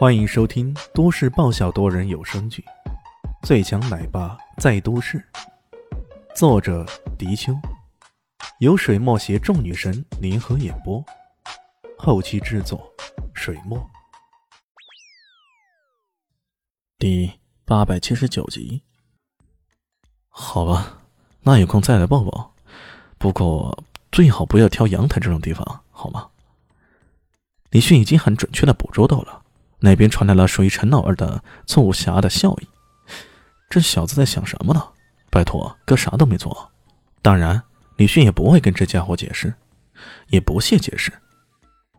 欢迎收听都市爆笑多人有声剧《最强奶爸在都市》，作者：迪秋，由水墨携众女神联合演播，后期制作：水墨。第八百七十九集。好吧，那有空再来抱抱，不过最好不要挑阳台这种地方，好吗？李迅已经很准确的捕捉到了。那边传来了属于陈老二的促狭的笑意，这小子在想什么呢？拜托，哥啥都没做。当然，李迅也不会跟这家伙解释，也不屑解释。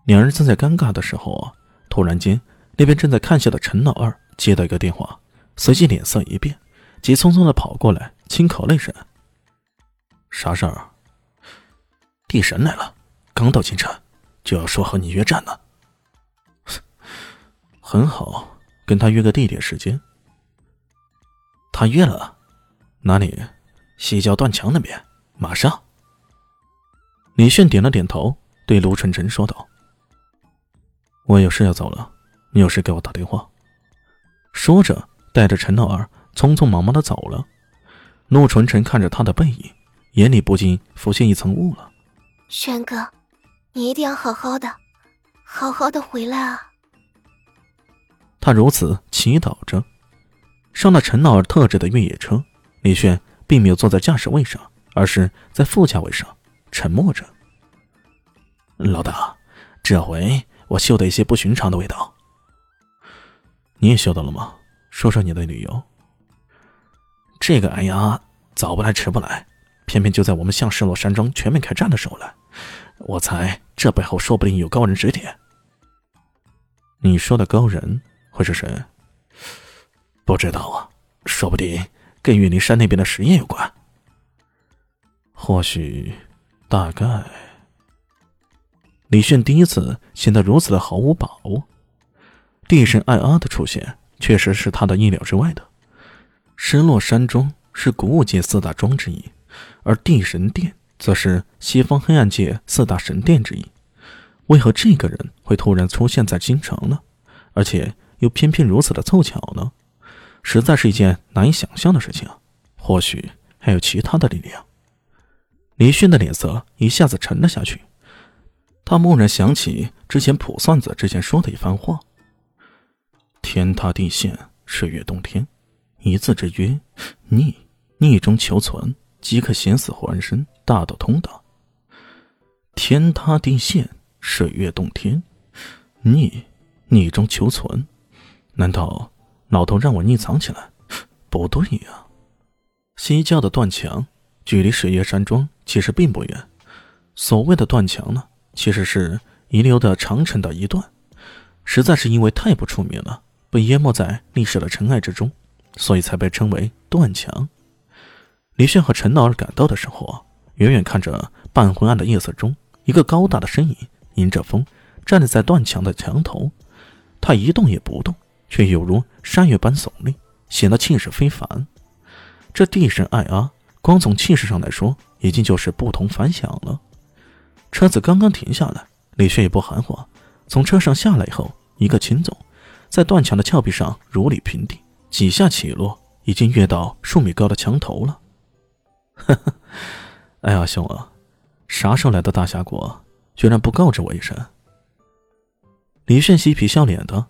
两人正在尴尬的时候，突然间，那边正在看戏的陈老二接到一个电话，随即脸色一变，急匆匆的跑过来，轻口了一声：“啥事儿？地神来了，刚到京城，就要说和你约战呢。”很好，跟他约个地点时间。他约了，哪里？西郊断墙那边，马上。李炫点了点头，对卢晨晨说道：“我有事要走了，你有事给我打电话。”说着，带着陈老二匆匆忙忙的走了。陆纯晨看着他的背影，眼里不禁浮现一层雾了。轩哥，你一定要好好的，好好的回来啊！他如此祈祷着，上了陈老二特制的越野车。李炫并没有坐在驾驶位上，而是在副驾位上，沉默着。老大，这回我嗅到一些不寻常的味道。你也嗅到了吗？说说你的理由。这个哎呀，早不来迟不来，偏偏就在我们向失落山庄全面开战的时候来。我猜这背后说不定有高人指点。你说的高人？会是谁？不知道啊，说不定跟玉林山那边的实验有关。或许，大概。李炫第一次显得如此的毫无把握。地神艾阿的出现，确实是他的意料之外的。失落山庄是古武界四大庄之一，而地神殿则是西方黑暗界四大神殿之一。为何这个人会突然出现在京城呢？而且。又偏偏如此的凑巧呢，实在是一件难以想象的事情。或许还有其他的力量。李迅的脸色一下子沉了下去。他蓦然想起之前卜算子之前说的一番话：“天塌地陷，水月洞天，一字之约，逆逆中求存，即可险死还生，大道通达。天塌地陷，水月洞天，逆逆中求存。”难道老头让我匿藏起来？不对呀！西郊的断墙距离水月山庄其实并不远。所谓的断墙呢，其实是遗留的长城的一段，实在是因为太不出名了，被淹没在历史的尘埃之中，所以才被称为断墙。李炫和陈老二赶到的时候啊，远远看着半昏暗的夜色中，一个高大的身影迎着风站立在断墙的墙头，他一动也不动。却有如山岳般耸立，显得气势非凡。这地神艾阿，光从气势上来说，已经就是不同凡响了。车子刚刚停下来，李炫也不含糊，从车上下来以后，一个轻走，在断墙的峭壁上如履平地，几下起落，已经跃到数米高的墙头了。呵呵，哎呀，兄啊，啥时候来的大峡谷，居然不告知我一声？李炫嬉皮笑脸的，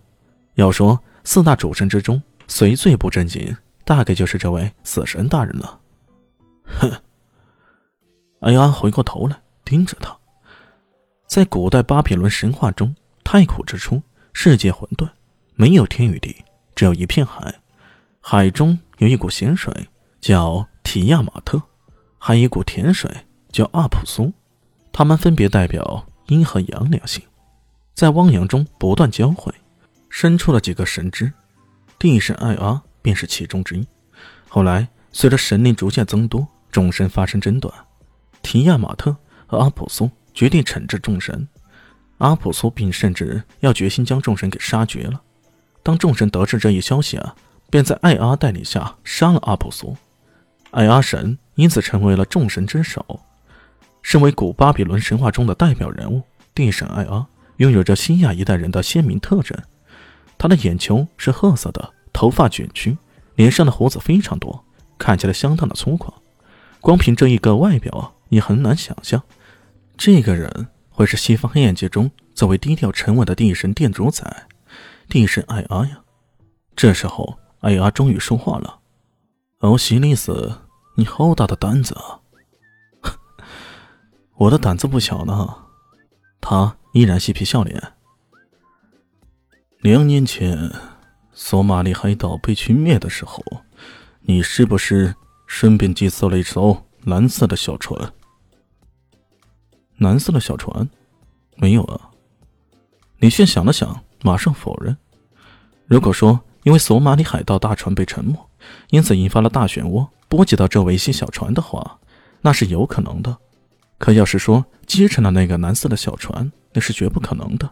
要说。四大主神之中，谁最不正经？大概就是这位死神大人了。哼！艾安回过头来盯着他。在古代巴比伦神话中，太古之初，世界混沌，没有天与地，只有一片海。海中有一股咸水，叫提亚马特；还有一股甜水，叫阿普苏。它们分别代表阴和阳两性，在汪洋中不断交汇。生出了几个神之，地神艾阿便是其中之一。后来随着神灵逐渐增多，众神发生争端，提亚马特和阿普苏决定惩治众神。阿普苏并甚至要决心将众神给杀绝了。当众神得知这一消息啊，便在艾阿带领下杀了阿普苏。艾阿神因此成为了众神之首。身为古巴比伦神话中的代表人物，地神艾阿拥有着西亚一代人的鲜明特征。他的眼球是褐色的，头发卷曲，脸上的胡子非常多，看起来相当的粗犷。光凭这一个外表，你很难想象，这个人会是西方黑暗界中最为低调沉稳的地神殿主宰，地神艾阿呀。这时候，艾阿终于说话了：“欧西里斯，你好大的胆子啊！” 我的胆子不小呢。他依然嬉皮笑脸。两年前，索马里海岛被群灭的时候，你是不是顺便寄送了一艘蓝色的小船？蓝色的小船？没有啊。李炫想了想，马上否认。如果说因为索马里海盗大船被沉没，因此引发了大漩涡，波及到这维西小船的话，那是有可能的。可要是说击沉了那个蓝色的小船，那是绝不可能的。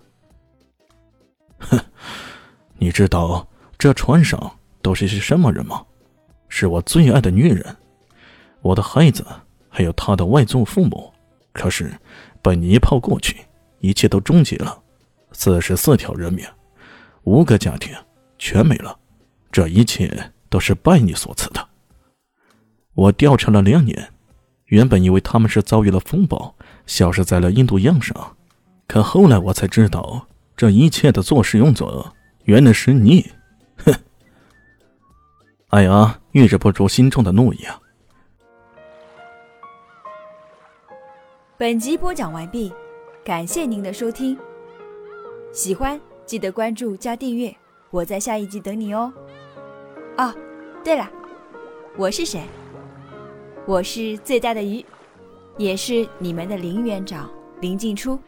你知道这船上都是些什么人吗？是我最爱的女人，我的孩子，还有他的外祖父母。可是被你一炮过去，一切都终结了。四十四条人命，五个家庭全没了。这一切都是拜你所赐的。我调查了两年，原本以为他们是遭遇了风暴，消失在了印度洋上，可后来我才知道。这一切的做事用者，原来是你！哼！艾阿抑制不住心中的怒意啊。本集播讲完毕，感谢您的收听。喜欢记得关注加订阅，我在下一集等你哦。哦，对了，我是谁？我是最大的鱼，也是你们的林园长林静初。